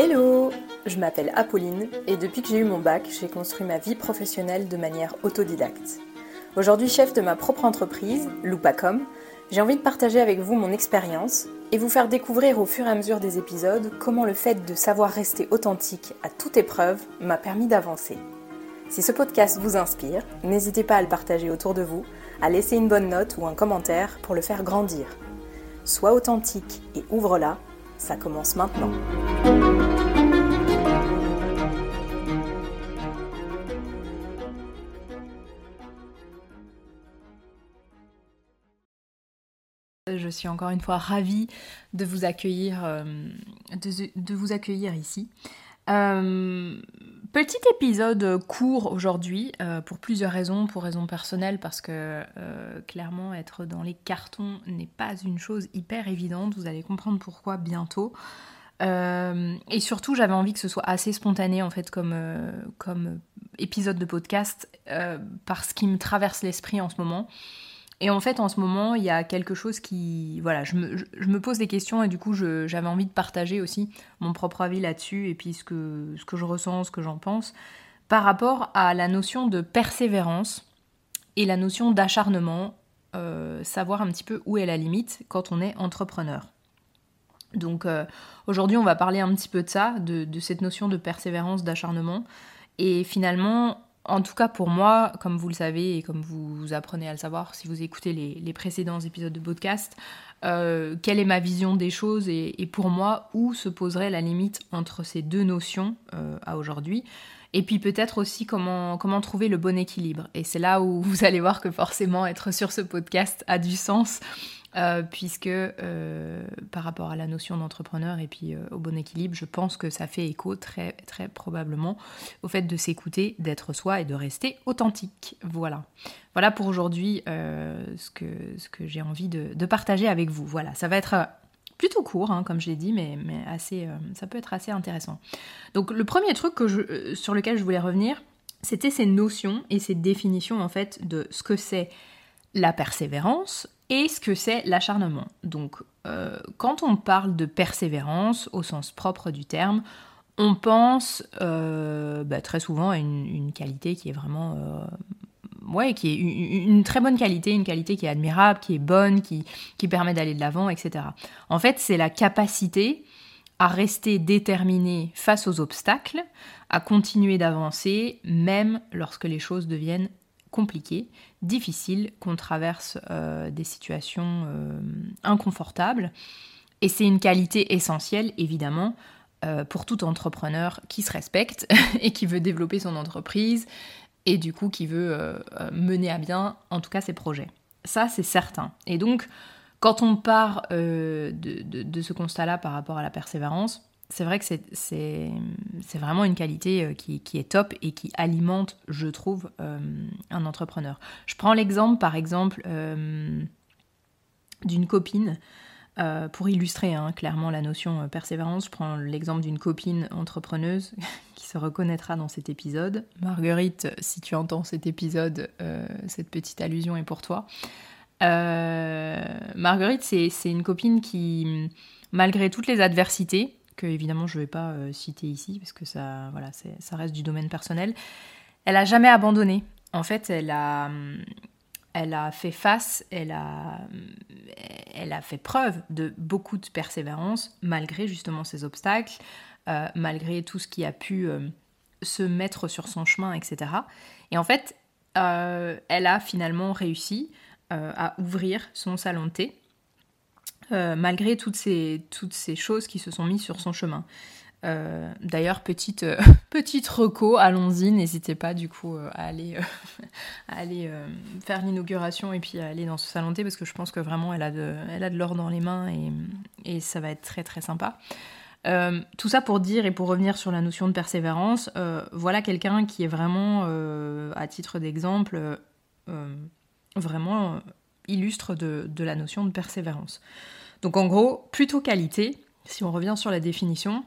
Hello Je m'appelle Apolline et depuis que j'ai eu mon bac, j'ai construit ma vie professionnelle de manière autodidacte. Aujourd'hui chef de ma propre entreprise, Loupacom, j'ai envie de partager avec vous mon expérience et vous faire découvrir au fur et à mesure des épisodes comment le fait de savoir rester authentique à toute épreuve m'a permis d'avancer. Si ce podcast vous inspire, n'hésitez pas à le partager autour de vous, à laisser une bonne note ou un commentaire pour le faire grandir. Sois authentique et ouvre-la, ça commence maintenant. Je suis encore une fois ravie de vous accueillir, euh, de, vous accueillir ici. Euh, petit épisode court aujourd'hui euh, pour plusieurs raisons, pour raisons personnelles parce que clairement être dans les cartons n'est pas une chose hyper évidente, vous allez comprendre pourquoi bientôt. et surtout j'avais envie que ce soit assez spontané en fait comme, comme épisode de podcast parce qu'il me traverse l'esprit en ce moment. Et en fait, en ce moment, il y a quelque chose qui... Voilà, je me, pose des questions et du coup, j'avais envie de partager aussi mon propre avis là-dessus et puis ce que, je ressens, ce que j'en pense, par rapport à la notion de persévérance et la notion d'acharnement, euh, savoir un petit peu où est la limite quand on est entrepreneur. Donc euh, aujourd'hui, on va parler un petit peu de ça, de cette notion de persévérance, d'acharnement. Et finalement, en tout cas pour moi, comme vous le savez et comme vous apprenez à le savoir si vous écoutez les, précédents épisodes de podcast, euh, quelle est ma vision des choses et, pour moi où se poserait la limite entre ces deux notions euh, à aujourd'hui. Et puis peut-être aussi comment, comment trouver le bon équilibre. Et c'est là où vous allez voir que forcément être sur ce podcast a du sens euh, puisque euh, par rapport à la notion d'entrepreneur et puis euh, au bon équilibre, je pense que ça fait écho très très probablement au fait de s'écouter, d'être soi et de rester authentique. Voilà. Voilà pour aujourd'hui ce que, j'ai envie de, partager avec vous. Voilà, ça va être plutôt court, hein, comme je l'ai dit, mais, assez, ça peut être assez intéressant. Donc le premier truc sur lequel je voulais revenir, c'était ces notions et ces définitions en fait de ce que c'est la persévérance, et ce que c'est l'acharnement. Donc, euh, quand on parle de persévérance au sens propre du terme, on pense euh, bah, très souvent à une, qualité qui est vraiment, euh, ouais, qui est une, très bonne qualité, une qualité qui est admirable, qui est bonne, qui, qui permet d'aller de l'avant, etc. En fait, c'est la capacité à rester déterminé face aux obstacles, à continuer d'avancer, même lorsque les choses deviennent compliqué, difficile, qu'on traverse euh, des situations euh, inconfortables. Et c'est une qualité essentielle, évidemment, euh, pour tout entrepreneur qui se respecte et qui veut développer son entreprise et du coup qui veut mener à bien, en tout cas, ses projets. Ça, c'est certain. Et donc, quand on part de, de, ce constat-là par rapport à la persévérance, c'est vrai que c'est vraiment une qualité euh, qui, est top et qui alimente, je trouve, euh, un entrepreneur. Je prends l'exemple, par exemple, euh, d'une copine. pour illustrer hein, clairement la notion persévérance, je prends l'exemple d'une copine entrepreneuse qui se reconnaîtra dans cet épisode. Marguerite, si tu entends cet épisode, cette petite allusion est pour toi. Marguerite, c'est une copine qui, malgré toutes les adversités, que évidemment je ne vais pas euh, citer ici parce que ça, voilà, ça reste du domaine personnel. Elle a jamais abandonné. En fait, elle a, elle a fait face, elle a, elle a fait preuve de beaucoup de persévérance malgré justement ces obstacles, euh, malgré tout ce qui a pu euh, se mettre sur son chemin, etc. Et en fait, elle a finalement réussi à ouvrir son salon de thé euh, malgré toutes ces, toutes ces choses qui se sont mises sur son chemin. Euh, d'ailleurs, petite, euh, petite reco, allons-y, n'hésitez pas du coup à aller, aller faire l'inauguration et puis à aller dans ce salon thé parce que je pense que vraiment elle a de, elle a de l'or dans les mains et, et, ça va être très très sympa. tout ça pour dire et pour revenir sur la notion de persévérance, voilà quelqu'un qui est vraiment, à titre d'exemple, vraiment illustre de, la notion de persévérance. Donc en gros, plutôt qualité, si on revient sur la définition,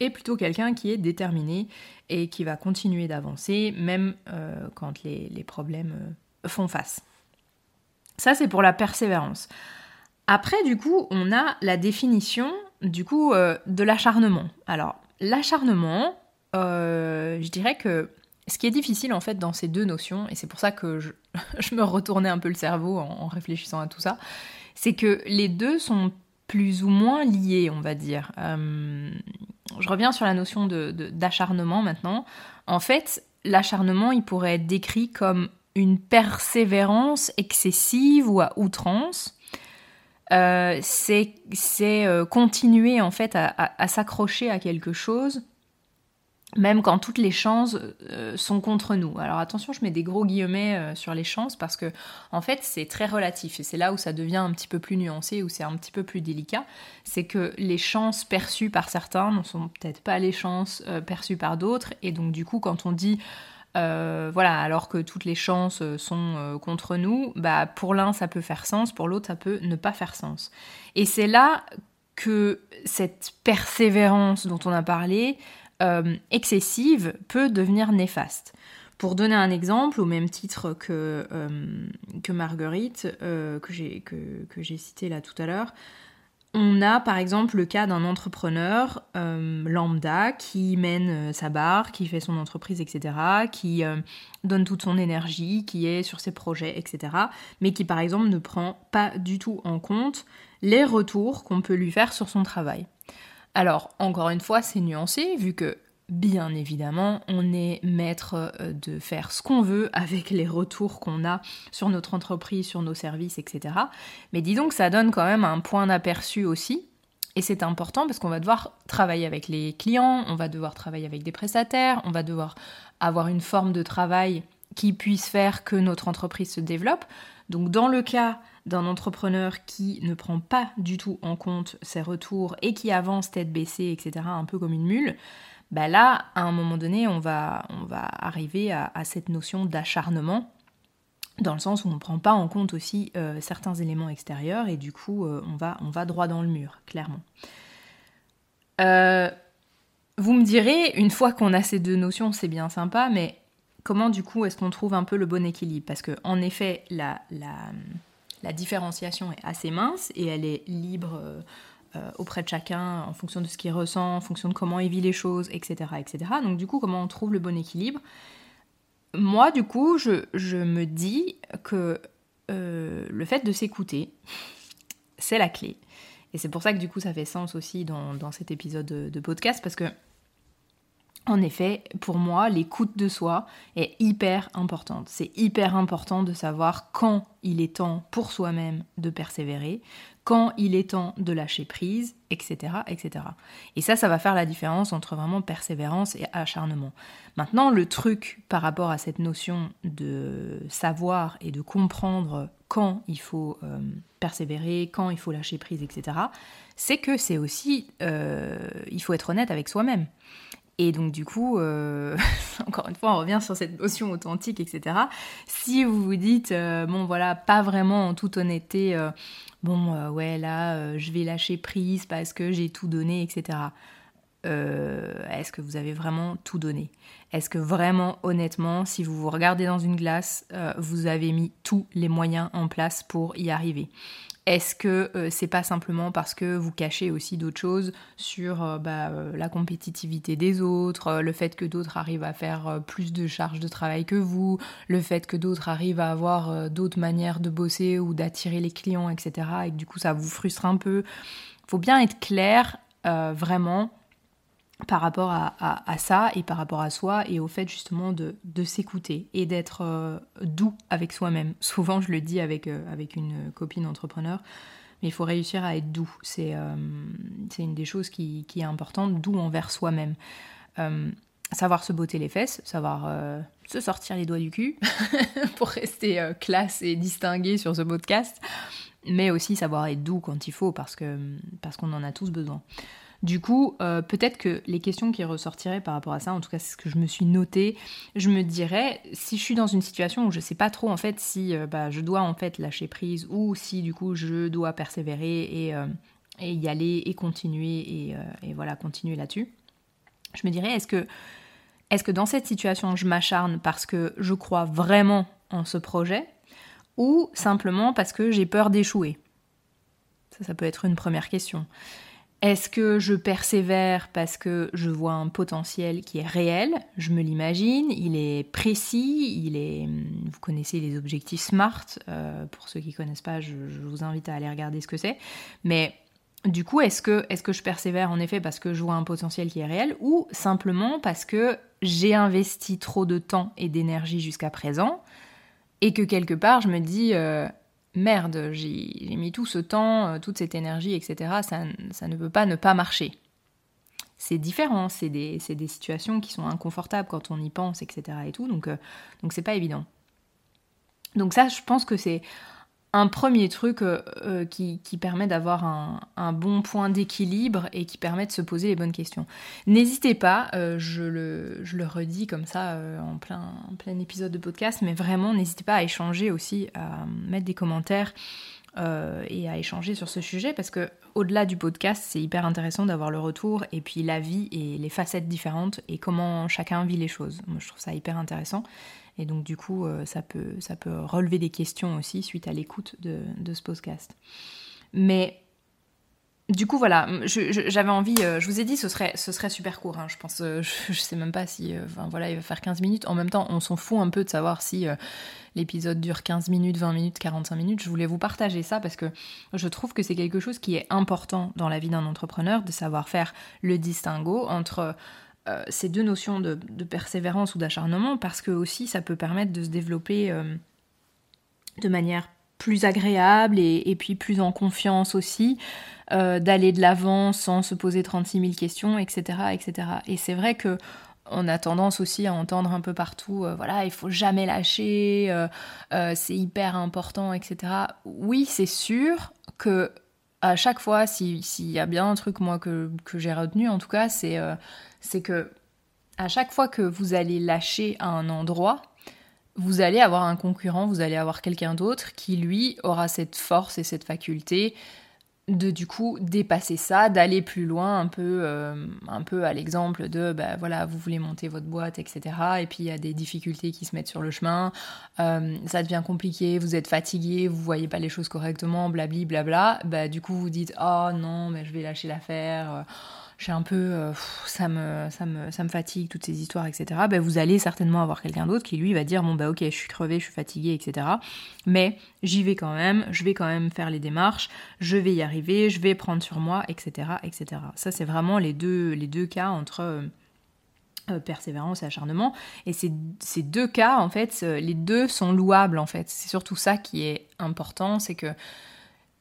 et plutôt quelqu'un qui est déterminé et qui va continuer d'avancer, même euh, quand les, problèmes euh, font face. Ça, c'est pour la persévérance. Après, du coup, on a la définition du coup euh, de l'acharnement. Alors, l'acharnement, je dirais que ce qui est difficile en fait dans ces deux notions, et c'est pour ça que je, me retournais un peu le cerveau en, réfléchissant à tout ça, c'est que les deux sont plus ou moins liés, on va dire. Euh, je reviens sur la notion d'acharnement maintenant. En fait, l'acharnement, il pourrait être décrit comme une persévérance excessive ou à outrance. Euh, c'est euh, continuer en fait à s'accrocher à quelque chose même quand toutes les chances euh, sont contre nous. Alors attention, je mets des gros guillemets euh, sur les chances parce que en fait c'est très relatif et c'est là où ça devient un petit peu plus nuancé, où c'est un petit peu plus délicat. C'est que les chances perçues par certains ne sont peut-être pas les chances euh, perçues par d'autres et donc du coup quand on dit voilà, alors que toutes les chances sont contre nous, bah pour l'un ça peut faire sens, pour l'autre ça peut ne pas faire sens. Et c'est là que cette persévérance dont on a parlé, euh, excessive peut devenir néfaste. Pour donner un exemple, au même titre que, euh, que Marguerite, euh, que j'ai cité là tout à l'heure, on a par exemple le cas d'un entrepreneur lambda qui mène sa barre, qui fait son entreprise, etc., qui donne toute son énergie, qui est sur ses projets, etc., mais qui par exemple ne prend pas du tout en compte les retours qu'on peut lui faire sur son travail. Alors, encore une fois, c'est nuancé, vu que, bien évidemment, on est maître euh, de faire ce qu'on veut avec les retours qu'on a sur notre entreprise, sur nos services, etc. Mais dis donc, ça donne quand même un point d'aperçu aussi. Et c'est important parce qu'on va devoir travailler avec les clients, on va devoir travailler avec des prestataires, on va devoir avoir une forme de travail qui puisse faire que notre entreprise se développe. Donc dans le cas d'un entrepreneur qui ne prend pas du tout en compte ses retours et qui avance tête baissée, etc., un peu comme une mule, bah là, à un moment donné, on va, on va arriver à, cette notion d'acharnement, dans le sens où on ne prend pas en compte aussi euh, certains éléments extérieurs et du coup, euh, on, va, on va droit dans le mur, clairement. Euh, vous me direz, une fois qu'on a ces deux notions, c'est bien sympa, mais comment du coup est-ce qu'on trouve un peu le bon équilibre? Parce que en effet, la, la la différenciation est assez mince et elle est libre euh, euh, auprès de chacun en fonction de ce qu'il ressent, en fonction de comment il vit les choses, etc., etc. Donc du coup, comment on trouve le bon équilibre? Moi, du coup, je, me dis que euh, le fait de s'écouter, c'est la clé. Et c'est pour ça que du coup, ça fait sens aussi dans, cet épisode de podcast, parce que en effet, pour moi, l'écoute de soi est hyper importante. C'est hyper important de savoir quand il est temps pour soi-même de persévérer, quand il est temps de lâcher prise, etc., etc. Et ça, ça va faire la différence entre vraiment persévérance et acharnement. Maintenant, le truc par rapport à cette notion de savoir et de comprendre quand il faut euh, persévérer, quand il faut lâcher prise, etc., c'est que c'est aussi, euh, il faut être honnête avec soi-même. Et donc du coup, euh, encore une fois, on revient sur cette notion authentique, etc. Si vous vous dites, euh, bon voilà, pas vraiment en toute honnêteté, euh, bon ouais là, je vais lâcher prise parce que j'ai tout donné, etc. Est-ce que vous avez vraiment tout donné? Est-ce que vraiment, honnêtement, si vous vous regardez dans une glace, vous avez mis tous les moyens en place pour y arriver? Est-ce que euh, c'est pas simplement parce que vous cachez aussi d'autres choses sur euh, bah, euh, la compétitivité des autres, le fait que d'autres arrivent à faire plus de charges de travail que vous, le fait que d'autres arrivent à avoir d'autres manières de bosser ou d'attirer les clients, etc. Et que du coup ça vous frustre un peu. Faut bien être clair, vraiment, par rapport à, ça et par rapport à soi et au fait justement de, s'écouter et d'être euh, doux avec soi-même. Souvent je le dis avec, euh, avec une copine entrepreneur, mais il faut réussir à être doux. C'est euh, une des choses qui, qui, est importante, doux envers soi-même. savoir se botter les fesses, savoir se sortir les doigts du cul pour rester classe et distingué sur ce podcast, mais aussi savoir être doux quand il faut parce qu'on en a tous besoin. Du coup, euh, peut-être que les questions qui ressortiraient par rapport à ça, en tout cas c'est ce que je me suis noté, je me dirais si je suis dans une situation où je sais pas trop en fait si euh, bah, je dois en fait lâcher prise ou si du coup je dois persévérer et, euh, y aller et continuer et, voilà continuer là-dessus, je me dirais est-ce que que dans cette situation je m'acharne parce que je crois vraiment en ce projet ou simplement parce que j'ai peur d'échouer? Ça, ça peut être une première question. Est-ce que je persévère parce que je vois un potentiel qui est réel? Je me l'imagine, il est précis, il est. Vous connaissez les objectifs SMART. Euh, pour ceux qui ne connaissent pas, je, vous invite à aller regarder ce que c'est. Mais du coup, est-ce que, est que je persévère en effet parce que je vois un potentiel qui est réel ou simplement parce que j'ai investi trop de temps et d'énergie jusqu'à présent et que quelque part je me dis. Euh, merde, j'ai mis tout ce temps, euh, toute cette énergie, etc. Ça, ne peut pas ne pas marcher. C'est différent, c'est des, situations qui sont inconfortables quand on y pense, etc. Et tout, donc euh, donc c'est pas évident. Donc ça, je pense que c'est un premier truc euh, euh, qui, permet d'avoir un, bon point d'équilibre et qui permet de se poser les bonnes questions. N'hésitez pas, euh, je, le, redis comme ça en plein épisode de podcast, mais vraiment n'hésitez pas à échanger aussi, à mettre des commentaires et à échanger sur ce sujet parce que au-delà du podcast, c'est hyper intéressant d'avoir le retour et puis la vie et les facettes différentes et comment chacun vit les choses. Moi, je trouve ça hyper intéressant. Et donc du coup, euh, ça, peut, ça peut relever des questions aussi suite à l'écoute de, ce podcast. Mais du coup, voilà, j'avais envie, euh, je vous ai dit, ce serait, ce serait super court, hein, je pense, euh, je, sais même pas si, enfin voilà, il va faire 15 minutes. En même temps, on s'en fout un peu de savoir si l'épisode dure 15 minutes, 20 minutes, 45 minutes. Je voulais vous partager ça parce que je trouve que c'est quelque chose qui est important dans la vie d'un entrepreneur, de savoir faire le distinguo entre euh, ces deux notions de, persévérance ou d'acharnement parce que aussi ça peut permettre de se développer euh, de manière plus agréable et, puis plus en confiance aussi, euh, d'aller de l'avant sans se poser 36 000 questions, etc. etc. Et c'est vrai que on a tendance aussi à entendre un peu partout, voilà, il faut jamais lâcher, c'est hyper important, etc. Oui, c'est sûr que à chaque fois, s'il y a bien un truc moi que, que j'ai retenu en tout cas, c'est c'est que à chaque fois que vous allez lâcher à un endroit, vous allez avoir un concurrent, vous allez avoir quelqu'un d'autre qui lui aura cette force et cette faculté de du coup dépasser ça, d'aller plus loin, un peu, euh, un peu à l'exemple de, ben voilà, vous voulez monter votre boîte, etc. Et puis il y a des difficultés qui se mettent sur le chemin, euh, ça devient compliqué, vous êtes fatigué, vous voyez pas les choses correctement, blabli, blabla. Bah, du coup vous dites, oh non, mais je vais lâcher l'affaire j'ai un peu, euh, ça, me, ça, me, fatigue, toutes ces histoires, etc., ben vous allez certainement avoir quelqu'un d'autre qui lui va dire, bon bah ok, je suis crevé, je suis fatigué, etc. Mais j'y vais quand même, je vais quand même faire les démarches, je vais y arriver, je vais prendre sur moi, etc. etc. Ça c'est vraiment les deux, les deux cas entre... Euh, euh, persévérance et acharnement. Et ces, deux cas, en fait, les deux sont louables, en fait. C'est surtout ça qui est important, c'est que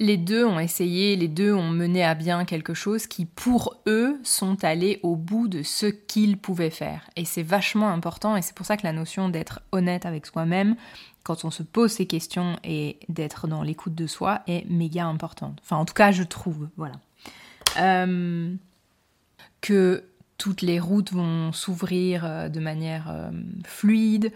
les deux ont essayé, les deux ont mené à bien quelque chose qui, pour eux, sont allés au bout de ce qu'ils pouvaient faire. Et c'est vachement important, et c'est pour ça que la notion d'être honnête avec soi-même, quand on se pose ces questions et d'être dans l'écoute de soi, est méga importante. Enfin, en tout cas, je trouve, voilà. Euh, que toutes les routes vont s'ouvrir euh, de manière euh, fluide,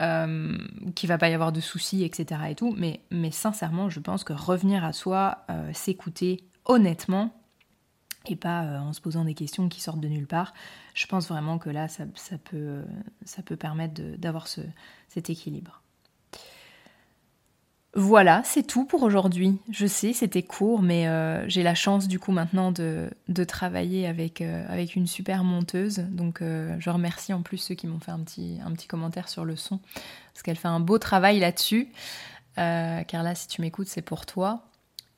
euh, qu'il va pas y avoir de soucis, etc. et tout. Mais, mais sincèrement, je pense que revenir à soi, euh, s'écouter honnêtement, et pas euh, en se posant des questions qui sortent de nulle part, je pense vraiment que là, ça, peut, ça peut permettre d'avoir cet équilibre. Voilà, c'est tout pour aujourd'hui. Je sais, c'était court, mais euh, j'ai la chance du coup maintenant de, travailler avec, euh, avec une super monteuse. Donc euh, je remercie en plus ceux qui m'ont fait un petit, un petit commentaire sur le son, parce qu'elle fait un beau travail là-dessus. car là, si tu m'écoutes, c'est pour toi.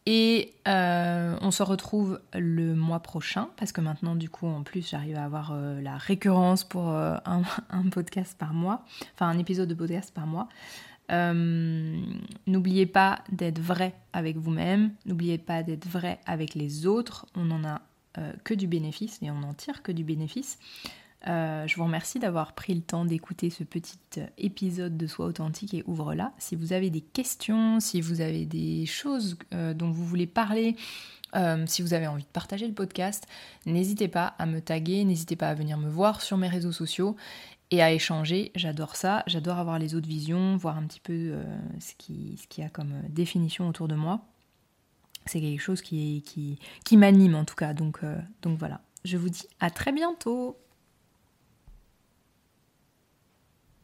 Et on se retrouve le mois prochain, parce que maintenant, du coup, en plus, j'arrive à avoir la récurrence pour un, un, podcast par mois, enfin un épisode de podcast par mois. Euh, n'oubliez pas d'être vrai avec vous-même, n'oubliez pas d'être vrai avec les autres, on n'en a euh, que du bénéfice et on n'en tire que du bénéfice. Euh, je vous remercie d'avoir pris le temps d'écouter ce petit épisode de Soi authentique et ouvre-la. Si vous avez des questions, si vous avez des choses dont vous voulez parler, si vous avez envie de partager le podcast, n'hésitez pas à me taguer, n'hésitez pas à venir me voir sur mes réseaux sociaux et à échanger. J'adore ça, j'adore avoir les autres visions, voir un petit peu euh, ce qu'il qui y a comme euh, définition autour de moi. C'est quelque chose qui, qui, qui m'anime en tout cas, euh, donc voilà. Je vous dis à très bientôt